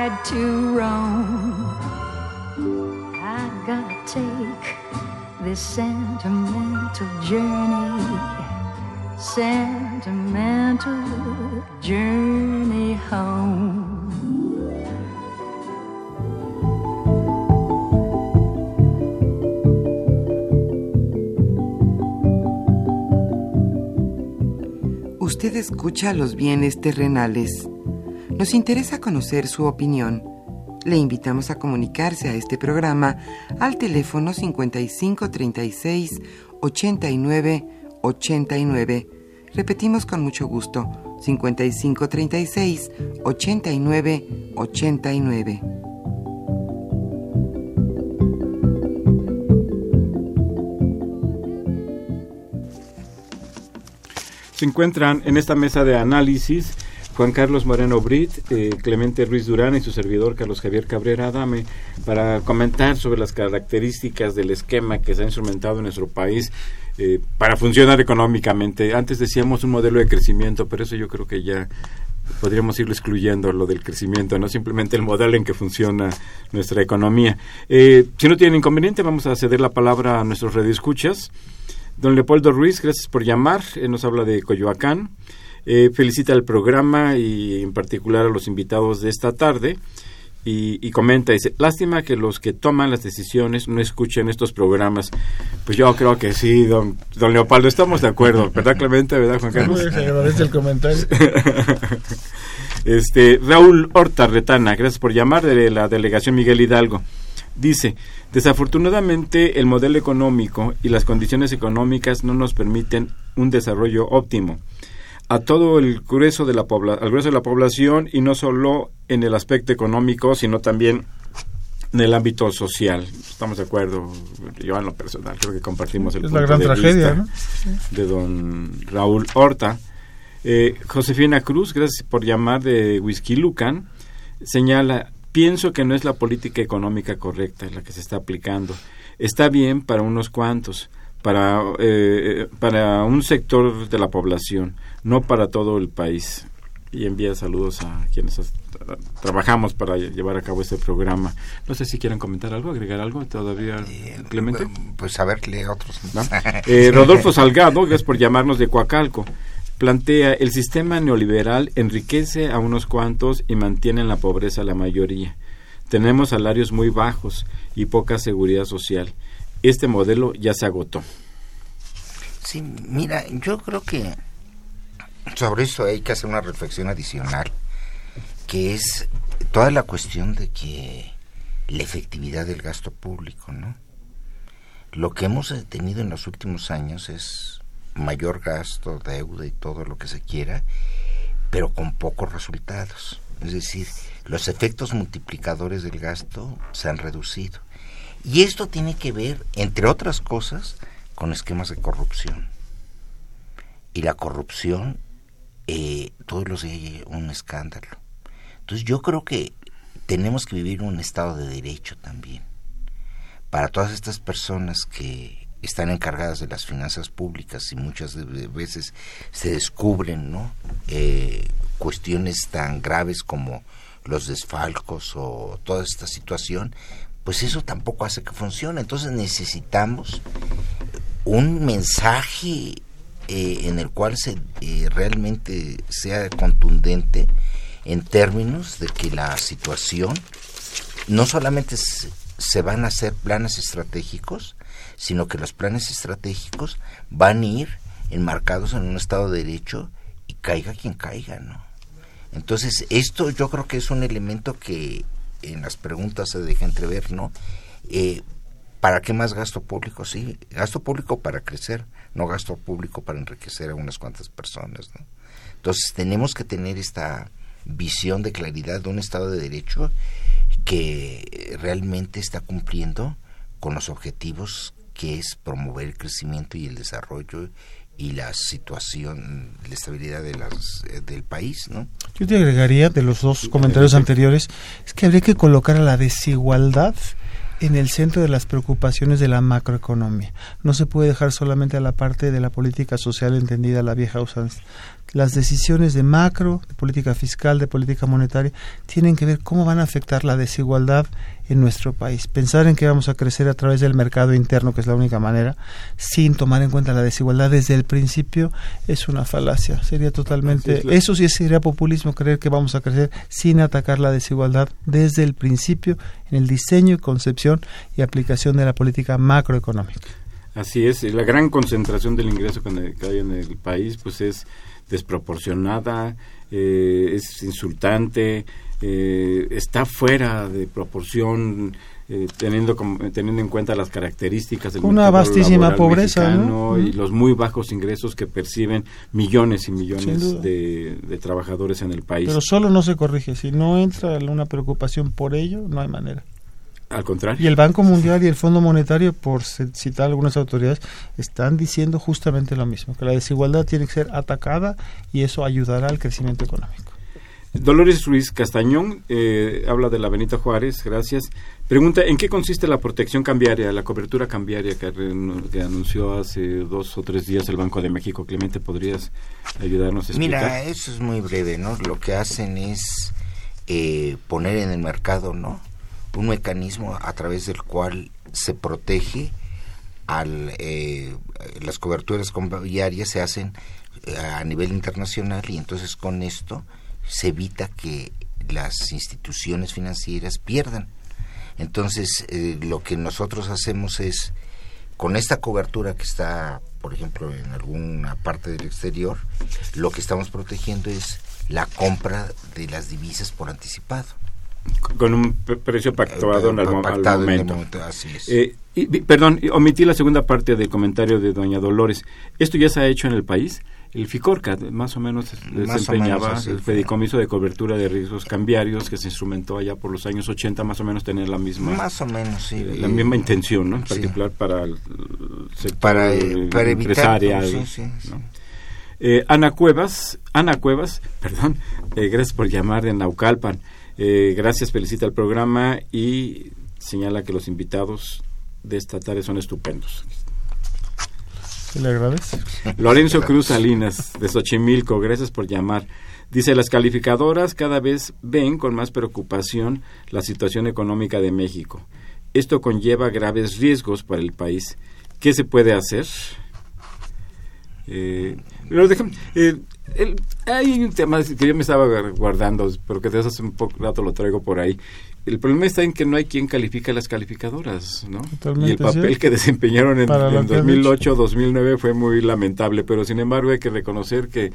Speaker 6: Decide to roam? I gotta take this sentimental journey, sentimental journey home.
Speaker 1: Usted escucha los bienes terrenales. Nos interesa conocer su opinión. Le invitamos a comunicarse a este programa al teléfono 5536 89 89. Repetimos con mucho gusto, 5536 89 89.
Speaker 3: Se encuentran en esta mesa de análisis Juan Carlos Moreno Brit, eh, Clemente Ruiz Durán y su servidor Carlos Javier Cabrera Adame para comentar sobre las características del esquema que se ha instrumentado en nuestro país eh, para funcionar económicamente. Antes decíamos un modelo de crecimiento, pero eso yo creo que ya podríamos irlo excluyendo, lo del crecimiento, no simplemente el modelo en que funciona nuestra economía. Eh, si no tienen inconveniente, vamos a ceder la palabra a nuestros redescuchas. Don Leopoldo Ruiz, gracias por llamar. nos habla de Coyoacán. Eh, felicita el programa y en particular a los invitados de esta tarde. Y, comenta, dice, lástima que los que toman las decisiones no escuchen estos programas. Pues yo creo que sí, don, don Leopoldo, estamos de acuerdo, ¿verdad Clemente? ¿Verdad Juan Carlos?
Speaker 5: Se agradece el comentario.
Speaker 3: este, Raúl Horta Retana, gracias por llamar de la delegación Miguel Hidalgo. Dice, desafortunadamente el modelo económico y las condiciones económicas no nos permiten un desarrollo óptimo a todo el grueso de la al grueso de la población y no solo en el aspecto económico, sino también en el ámbito social. Estamos de acuerdo, yo en lo personal creo que compartimos el
Speaker 5: es la gran tragedia
Speaker 3: de don Raúl Horta. Eh, Josefina Cruz, gracias por llamar de Whisky Lucan, señala Pienso que no es la política económica correcta la que se está aplicando. Está bien para unos cuantos, para, eh, para un sector de la población, no para todo el país. Y envía saludos a quienes trabajamos para llevar a cabo este programa. No sé si quieren comentar algo, agregar algo todavía, eh, Clemente.
Speaker 4: Pues a ver, lee otros.
Speaker 3: Eh, Rodolfo Salgado, gracias por llamarnos de Coacalco plantea el sistema neoliberal enriquece a unos cuantos y mantiene en la pobreza a la mayoría. Tenemos salarios muy bajos y poca seguridad social. Este modelo ya se agotó.
Speaker 4: Sí, mira, yo creo que sobre eso hay que hacer una reflexión adicional, que es toda la cuestión de que la efectividad del gasto público, ¿no? Lo que hemos tenido en los últimos años es mayor gasto, deuda y todo lo que se quiera, pero con pocos resultados. Es decir, los efectos multiplicadores del gasto se han reducido. Y esto tiene que ver, entre otras cosas, con esquemas de corrupción. Y la corrupción, eh, todos los días hay un escándalo. Entonces yo creo que tenemos que vivir un estado de derecho también. Para todas estas personas que están encargadas de las finanzas públicas y muchas veces se descubren ¿no? Eh, cuestiones tan graves como los desfalcos o toda esta situación, pues eso tampoco hace que funcione. Entonces necesitamos un mensaje eh, en el cual se eh, realmente sea contundente en términos de que la situación no solamente se, se van a hacer planes estratégicos, sino que los planes estratégicos van a ir enmarcados en un Estado de Derecho y caiga quien caiga, ¿no? Entonces, esto yo creo que es un elemento que en las preguntas se deja entrever, ¿no? Eh, ¿Para qué más gasto público? Sí, gasto público para crecer, no gasto público para enriquecer a unas cuantas personas, ¿no? Entonces, tenemos que tener esta visión de claridad de un Estado de Derecho que realmente está cumpliendo con los objetivos que es promover el crecimiento y el desarrollo y la situación, la estabilidad de las, eh, del país, ¿no?
Speaker 5: Yo te agregaría de los dos comentarios anteriores, es que habría que colocar a la desigualdad en el centro de las preocupaciones de la macroeconomía. No se puede dejar solamente a la parte de la política social entendida la vieja usanza. Las decisiones de macro, de política fiscal, de política monetaria, tienen que ver cómo van a afectar la desigualdad en nuestro país. Pensar en que vamos a crecer a través del mercado interno, que es la única manera, sin tomar en cuenta la desigualdad desde el principio, es una falacia. Sería totalmente...
Speaker 3: La-
Speaker 5: Eso sí sería populismo, creer que vamos a crecer sin atacar la desigualdad desde el principio en el diseño y concepción y aplicación de la política macroeconómica.
Speaker 3: Así es, la gran concentración del ingreso que hay en el país pues es desproporcionada, eh, es insultante, eh, está fuera de proporción eh, teniendo como- teniendo en cuenta las características del
Speaker 5: Una vastísima pobreza,
Speaker 3: y los muy bajos ingresos que perciben millones y millones de, de trabajadores en el país.
Speaker 5: Pero solo no se corrige. Si no entra una preocupación por ello, no hay manera.
Speaker 3: Al contrario.
Speaker 5: Y el Banco Mundial y el Fondo Monetario, por citar algunas autoridades, están diciendo justamente lo mismo, que la desigualdad tiene que ser atacada y eso ayudará al crecimiento económico.
Speaker 3: Dolores Ruiz Castañón eh, habla de la Benito Juárez, gracias. Pregunta, ¿en qué consiste la protección cambiaria, la cobertura cambiaria que, re- que anunció hace dos o tres días el Banco de México? Clemente, ¿podrías ayudarnos a explicar?
Speaker 4: Mira, eso es muy breve, ¿no? Lo que hacen es eh, poner en el mercado, ¿no? Un mecanismo a través del cual se protege al eh, las coberturas cambiarias se hacen eh, a nivel internacional y entonces con esto se evita que las instituciones financieras pierdan. Entonces, eh, lo que nosotros hacemos es, con esta cobertura que está, por ejemplo, en alguna parte del exterior, lo que estamos protegiendo es la compra de las divisas por anticipado.
Speaker 3: Con un pre- precio pactuado en el mo- al
Speaker 4: Pactado en el
Speaker 3: momento.
Speaker 4: momento, así es.
Speaker 3: Eh, y, perdón, omití la segunda parte del comentario de doña Dolores. ¿Esto ya se ha hecho en el país? El FICORCA más o menos
Speaker 4: o
Speaker 3: desempeñaba
Speaker 4: menos
Speaker 3: el
Speaker 4: fue.
Speaker 3: fedicomiso de cobertura de riesgos cambiarios que se instrumentó allá por los años 80, más o menos tener la misma
Speaker 4: Más o menos, sí.
Speaker 3: eh, la
Speaker 4: Eh,
Speaker 3: misma intención, ¿no? En
Speaker 4: sí.
Speaker 3: particular para el sector
Speaker 4: Para, eh, para evitar,
Speaker 3: empresarial.
Speaker 4: sí, sí.
Speaker 3: Eh, Ana Cuevas, Ana Cuevas, perdón, eh, gracias por llamar de Naucalpan. Eh, gracias, felicita el programa y señala que los invitados de esta tarde son estupendos.
Speaker 5: ¿Se le agradece?
Speaker 3: Lorenzo Cruz Salinas, de Xochimilco, gracias por llamar. Dice, las calificadoras cada vez ven con más preocupación la situación económica de México. Esto conlleva graves riesgos para el país. ¿Qué se puede hacer? Eh, pero déjame, eh, el- hay un tema que yo me estaba guardando, pero que desde hace un poco rato lo traigo por ahí. el problema está en que no hay quien califica las calificadoras, ¿no?
Speaker 5: Totalmente
Speaker 3: y el papel que desempeñaron en, en
Speaker 5: que han
Speaker 3: 2008-2009 fue muy lamentable, pero sin embargo hay que reconocer que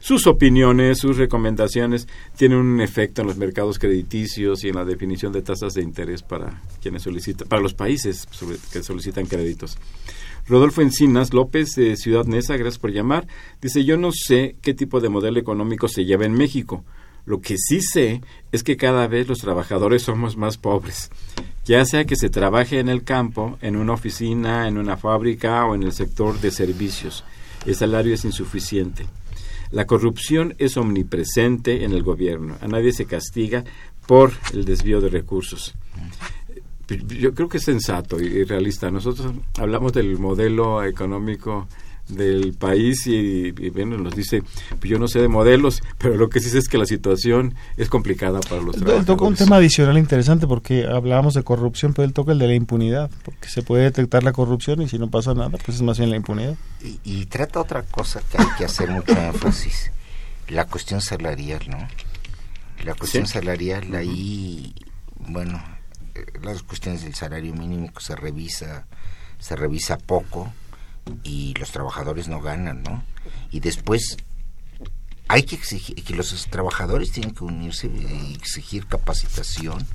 Speaker 3: sus opiniones, sus recomendaciones tienen un efecto en los mercados crediticios y en la definición de tasas de interés para quienes solicitan, para los países sobre- que solicitan créditos. Rodolfo Encinas López de Ciudad Neza, gracias por llamar. Dice, yo no sé qué tipo de modelo económico se lleva en México. Lo que sí sé es que cada vez los trabajadores somos más pobres. Ya sea que se trabaje en el campo, en una oficina, en una fábrica o en el sector de servicios. El salario es insuficiente. La corrupción es omnipresente en el gobierno. A nadie se castiga por el desvío de recursos. Yo creo que es sensato y realista. Nosotros hablamos del modelo económico del país y, y, bueno, nos dice, pues yo no sé de modelos, pero lo que sí sé es que la situación es complicada para los
Speaker 5: Él
Speaker 3: trabajadores.
Speaker 5: toca un tema adicional interesante porque hablábamos de corrupción, pero él toca el de la impunidad, porque se puede detectar la corrupción y si no pasa nada, pues es más bien la impunidad.
Speaker 4: Y, y trata otra cosa que hay que hacer mucho énfasis, la cuestión salarial, ¿no? La cuestión
Speaker 3: Sí.
Speaker 4: salarial ahí, bueno, las cuestiones del salario mínimo que se revisa, se revisa poco y los trabajadores no ganan, ¿no? Y después hay que exigir que los trabajadores tienen que unirse y exigir capacitación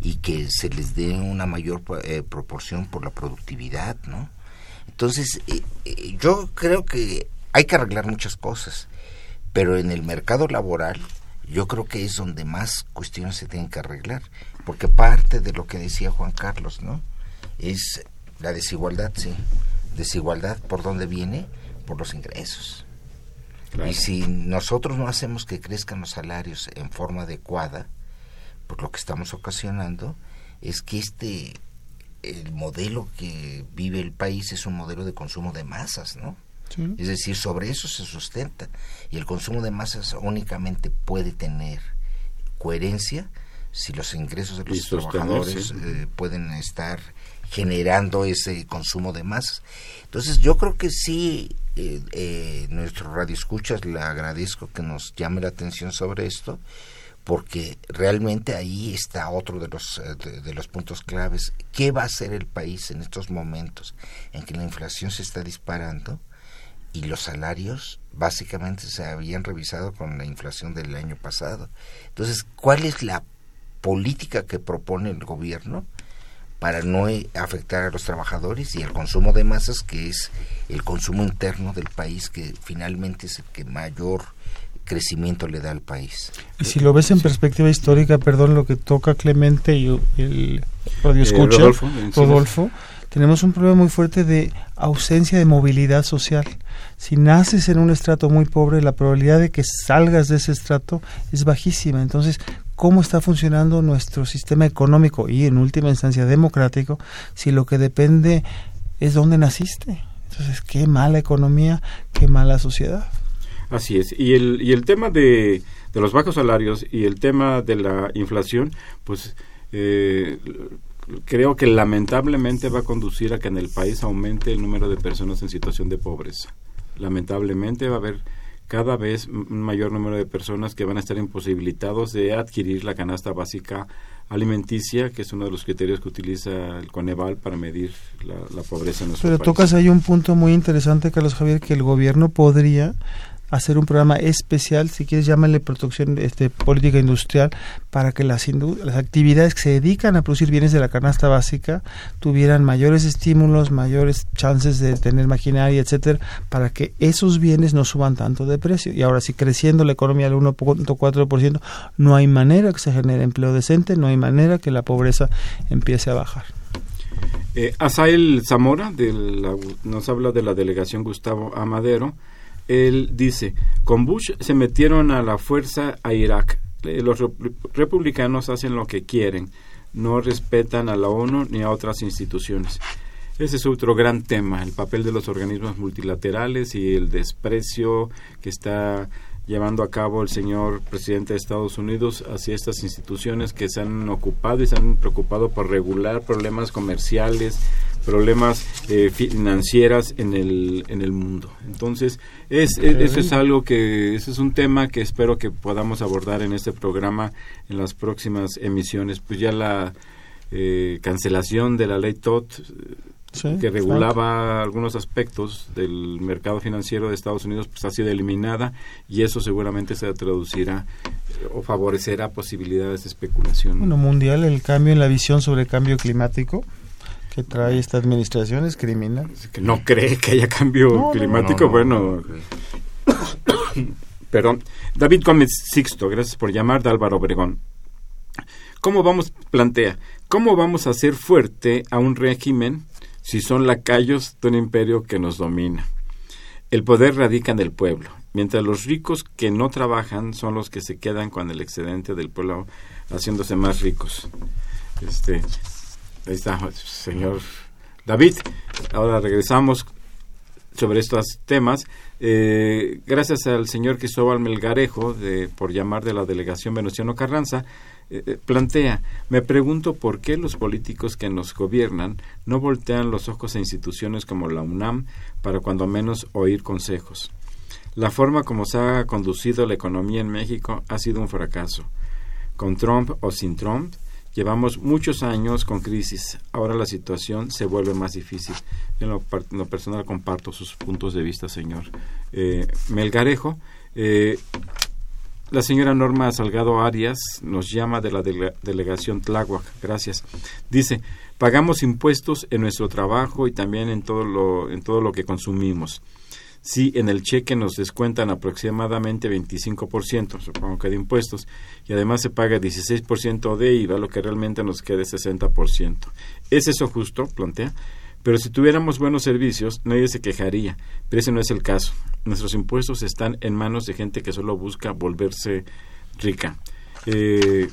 Speaker 4: y que se les dé una mayor eh, proporción por la productividad, ¿no? Entonces, eh, eh, yo creo que hay que arreglar muchas cosas, pero en el mercado laboral yo creo que es donde más cuestiones se tienen que arreglar, porque parte de lo que decía Juan Carlos, ¿no? Es la desigualdad, sí. Desigualdad, ¿por dónde viene? Por los ingresos.
Speaker 3: Claro.
Speaker 4: Y si nosotros no hacemos que crezcan los salarios en forma adecuada, pues lo que estamos ocasionando es que este el modelo que vive el país es un modelo de consumo de masas, ¿no?
Speaker 5: Sí.
Speaker 4: Es decir, sobre eso se sustenta y el consumo de masas únicamente puede tener coherencia si los ingresos de los trabajadores eh, pueden estar generando ese consumo de masas. Entonces yo creo que sí, eh, eh, nuestro radio escuchas, le agradezco que nos llame la atención sobre esto, porque realmente ahí está otro de los, eh, de, de los puntos claves. ¿Qué va a hacer el país en estos momentos en que la inflación se está disparando? Y los salarios básicamente se habían revisado con la inflación del año pasado. Entonces, ¿cuál es la política que propone el gobierno para no eh, afectar a los trabajadores y el consumo de masas, que es el consumo interno del país, que finalmente es el que mayor crecimiento le da al país?
Speaker 5: Y si lo ves en perspectiva histórica, perdón, lo que toca Clemente y el radio
Speaker 3: Eh,
Speaker 5: escucha,
Speaker 3: Rodolfo, Encinas.
Speaker 5: Rodolfo, tenemos un problema muy fuerte de ausencia de movilidad social. Si naces en un estrato muy pobre, la probabilidad de que salgas de ese estrato es bajísima. Entonces, ¿cómo está funcionando nuestro sistema económico y, en última instancia, democrático, si lo que depende es dónde naciste? Entonces, qué mala economía, qué mala sociedad.
Speaker 3: Así es. Y el, y el tema de, de los bajos salarios y el tema de la inflación, pues eh, creo que lamentablemente va a conducir a que en el país aumente el número de personas en situación de pobreza. Lamentablemente va a haber cada vez un mayor número de personas que van a estar imposibilitados de adquirir la canasta básica alimenticia, que es uno de los criterios que utiliza el Coneval para medir la, la pobreza en nuestro
Speaker 5: Pero
Speaker 3: país.
Speaker 5: tocas ahí un punto muy interesante, Carlos Javier, que el gobierno podría hacer un programa especial, si quieres llámale producción este, política industrial, para que las, las actividades que se dedican a producir bienes de la canasta básica tuvieran mayores estímulos, mayores chances de tener maquinaria, etcétera, para que esos bienes no suban tanto de precio. Y ahora, si creciendo la economía al 1.4%, no hay manera que se genere empleo decente, no hay manera que la pobreza empiece a bajar.
Speaker 3: Eh, Asael Zamora la- nos habla de la delegación Gustavo Amadero. Él dice, con Bush se metieron a la fuerza a Irak. Los rep- republicanos hacen lo que quieren, no respetan a la ONU ni a otras instituciones. Ese es otro gran tema, el papel de los organismos multilaterales y el desprecio que está llevando a cabo el señor presidente de Estados Unidos hacia estas instituciones que se han ocupado y se han preocupado por regular problemas comerciales, problemas eh, financieras en el, en el mundo. Entonces, es, es- eso es algo que, eso es un tema que espero que podamos abordar en este programa en las próximas emisiones. Pues ya la eh, cancelación de la ley TOT
Speaker 5: Sí,
Speaker 3: que regulaba algunos aspectos del mercado financiero de Estados Unidos pues ha sido eliminada y eso seguramente se traducirá eh, o favorecerá posibilidades de especulación.
Speaker 5: Bueno, mundial, el cambio en la visión sobre el cambio climático que trae esta administración es criminal.
Speaker 3: que no cree que haya cambio
Speaker 5: No, no,
Speaker 3: climático,
Speaker 4: no, no,
Speaker 3: bueno, perdón. David Gómez Sixto, gracias por llamar, de Álvaro Obregón. ¿Cómo vamos, plantea, cómo vamos a hacer fuerte a un régimen si son lacayos de un imperio que nos domina? El poder radica en el pueblo, mientras los ricos que no trabajan son los que se quedan con el excedente del pueblo haciéndose más ricos. Este, ahí está, señor David. Ahora regresamos sobre estos temas. Eh, gracias al señor Cristóbal Melgarejo, de, por llamar de la delegación Venustiano Carranza, eh, plantea, me pregunto por qué los políticos que nos gobiernan no voltean los ojos a instituciones como la UNAM para cuando menos oír consejos. La forma como se ha conducido la economía en México ha sido un fracaso. Con Trump o sin Trump, llevamos muchos años con crisis. Ahora la situación se vuelve más difícil. En lo, en lo personal comparto sus puntos de vista, señor eh, Melgarejo. Eh, la señora Norma Salgado Arias nos llama de la dele- delegación Tláhuac. Gracias. Dice, pagamos impuestos en nuestro trabajo y también en todo lo, en todo lo que consumimos. Si en el cheque nos descuentan aproximadamente 25%, supongo que de impuestos, y además se paga 16% de IVA, lo que realmente nos queda es 60%. ¿Es eso justo? Plantea. Pero si tuviéramos buenos servicios, nadie se quejaría, pero ese no es el caso. Nuestros impuestos están en manos de gente que solo busca volverse rica. Eh,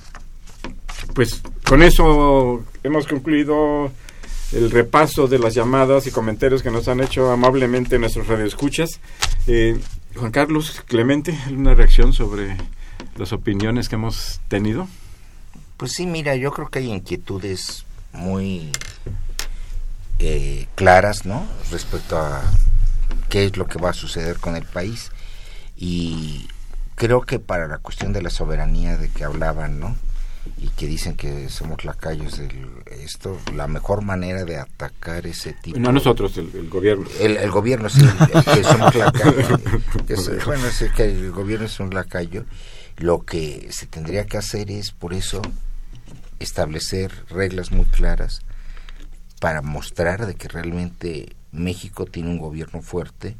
Speaker 3: pues con eso hemos concluido el repaso de las llamadas y comentarios que nos han hecho amablemente nuestros radioescuchas. Eh, Juan Carlos Clemente, ¿alguna reacción sobre las opiniones que hemos tenido?
Speaker 4: Pues sí, mira, yo creo que hay inquietudes muy eh, claras, ¿no? Respecto a qué es lo que va a suceder con el país. Y creo que para la cuestión de la soberanía de que hablaban, ¿no? Y que dicen que somos lacayos de esto, la mejor manera de atacar ese tipo
Speaker 3: No nosotros, el, el gobierno.
Speaker 4: el, el gobierno sí, que somos lacayo. que es- bueno, es que el gobierno es un lacayo. Lo que se tendría que hacer es, por eso, establecer reglas muy claras para mostrar de que realmente México tiene un gobierno fuerte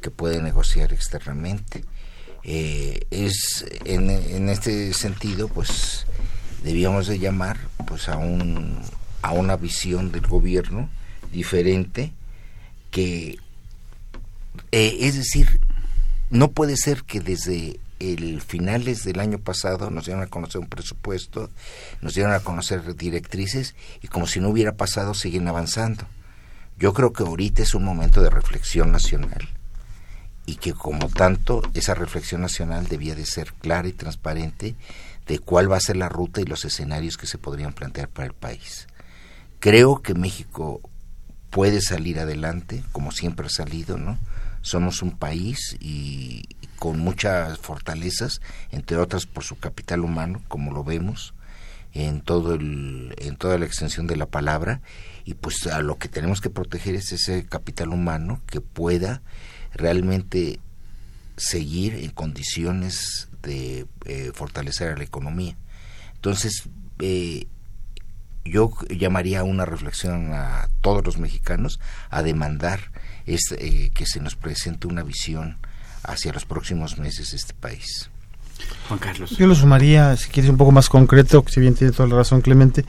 Speaker 4: que puede negociar externamente. Eh, es en, en este sentido, pues debíamos de llamar pues a un a una visión del gobierno diferente que eh, es decir no puede ser que desde el finales del año pasado nos dieron a conocer un presupuesto, nos dieron a conocer directrices y como si no hubiera pasado siguen avanzando. Yo creo que ahorita es un momento de reflexión nacional y que como tanto esa reflexión nacional debía de ser clara y transparente de cuál va a ser la ruta y los escenarios que se podrían plantear para el país. Creo que México puede salir adelante, como siempre ha salido, ¿no? Somos un país y, con muchas fortalezas, entre otras por su capital humano, como lo vemos en todo el, en toda la extensión de la palabra, y pues a lo que tenemos que proteger es ese capital humano que pueda realmente seguir en condiciones de eh, fortalecer a la economía. Entonces, eh, yo llamaría a una reflexión a todos los mexicanos a demandar es, eh, que se nos presente una visión hacia los próximos meses de este país.
Speaker 3: Juan Carlos.
Speaker 5: Yo lo sumaría, si quieres, un poco más concreto, si bien tiene toda la razón Clemente,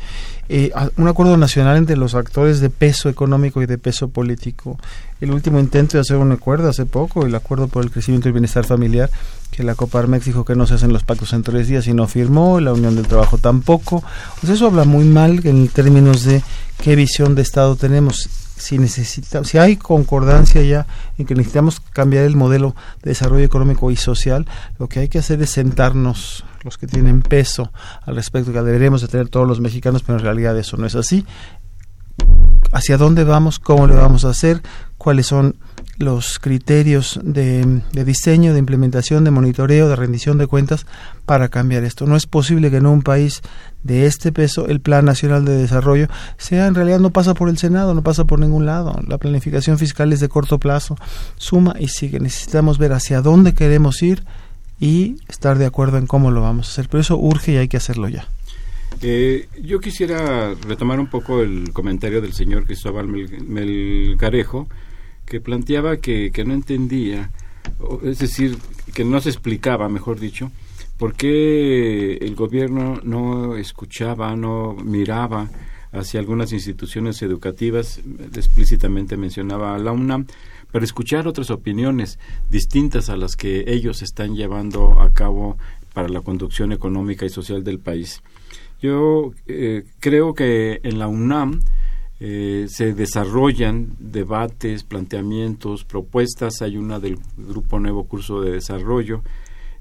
Speaker 5: eh, un acuerdo nacional entre los actores de peso económico y de peso político. El último intento de hacer un acuerdo hace poco, el acuerdo por el crecimiento y el bienestar familiar, que la Coparmex dijo que no se hacen los pactos en tres días y no firmó, la Unión del Trabajo tampoco. Pues eso habla muy mal en términos de qué visión de Estado tenemos si necesita, si hay concordancia ya en que necesitamos cambiar el modelo de desarrollo económico y social, lo que hay que hacer es sentarnos los que tienen peso al respecto que deberíamos de tener todos los mexicanos, pero en realidad eso no es así. hacia dónde vamos, cómo lo vamos a hacer, cuáles son los criterios de, de, diseño, de implementación, de monitoreo, de rendición de cuentas para cambiar esto. No es posible que en un país de este peso el Plan Nacional de Desarrollo sea en realidad no pasa por el Senado, no pasa por ningún lado. La planificación fiscal es de corto plazo, suma y sigue. Necesitamos ver hacia dónde queremos ir y estar de acuerdo en cómo lo vamos a hacer. Pero eso urge y hay que hacerlo ya.
Speaker 3: Eh, yo quisiera retomar un poco el comentario del señor Cristóbal Melgarejo, que planteaba que, que no entendía, es decir, que no se explicaba, mejor dicho, por qué el gobierno no escuchaba, no miraba hacia algunas instituciones educativas, explícitamente mencionaba a la UNAM, para escuchar otras opiniones distintas a las que ellos están llevando a cabo para la conducción económica y social del país. Yo eh, creo que en la UNAM eh, se desarrollan debates, planteamientos, propuestas. Hay una del Grupo Nuevo Curso de Desarrollo,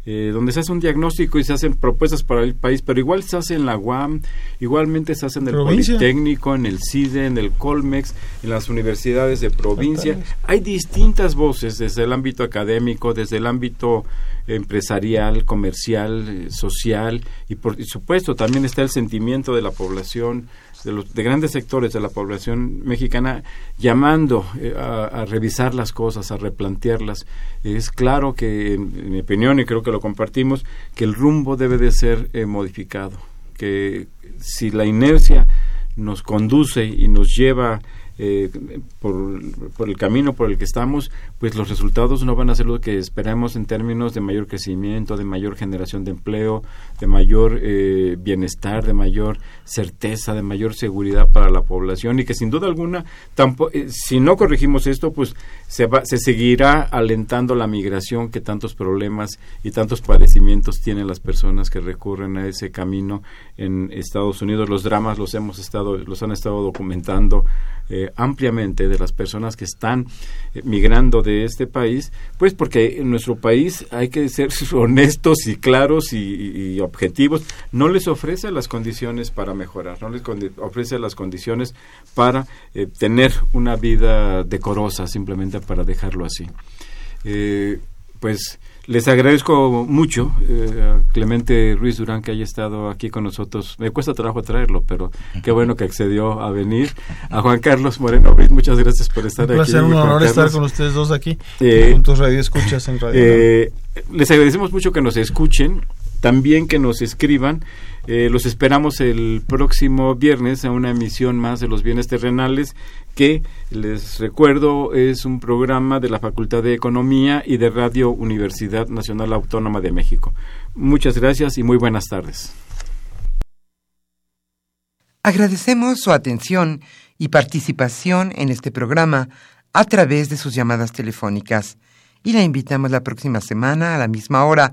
Speaker 3: eh, donde se hace un diagnóstico y se hacen propuestas para el país, pero igual se hace en la UAM, igualmente se hace en el provincia. Politécnico, en el CIDE, en el Colmex, en las universidades de provincia. Hay distintas voces desde el ámbito académico, desde el ámbito empresarial, comercial, eh, social y por supuesto también está el sentimiento de la población de, los, de grandes sectores de la población mexicana llamando eh, a, revisar las cosas, a replantearlas. Es claro que, en, en, mi opinión, y creo que lo compartimos, que el rumbo debe de ser eh, modificado, que si la inercia nos conduce y nos lleva eh, por, por, el camino por el que estamos, pues los resultados no van a ser lo que esperamos en términos de mayor crecimiento, de mayor generación de empleo, de mayor eh, bienestar, de mayor certeza, de mayor seguridad para la población y que sin duda alguna, eh, si no corregimos esto, pues se, va, se seguirá alentando la migración que tantos problemas y tantos padecimientos tienen las personas que recurren a ese camino en Estados Unidos. Los dramas los hemos estado, los han estado documentando eh, ampliamente de las personas que están eh, migrando de este país, pues porque en nuestro país hay que ser honestos y claros y, y, objetivos, no les ofrece las condiciones para mejorar, no les ofrece las condiciones para eh, tener una vida decorosa, simplemente para dejarlo así. Eh, pues les agradezco mucho eh, a Clemente Ruiz Durán que haya estado aquí con nosotros. Me cuesta trabajo traerlo, pero qué bueno que accedió a venir. A Juan Carlos Moreno Ruiz, muchas gracias por estar
Speaker 5: un placer,
Speaker 3: aquí.
Speaker 5: Un honor estar con ustedes dos aquí, eh, juntos Radio Escuchas en Radio.
Speaker 3: Eh, les agradecemos mucho que nos escuchen, también que nos escriban. Eh, los esperamos el próximo viernes a una emisión más de los bienes terrenales que les recuerdo es un programa de la Facultad de Economía y de Radio Universidad Nacional Autónoma de México. Muchas gracias y muy buenas tardes.
Speaker 1: Agradecemos su atención y participación en este programa a través de sus llamadas telefónicas y la invitamos la próxima semana a la misma hora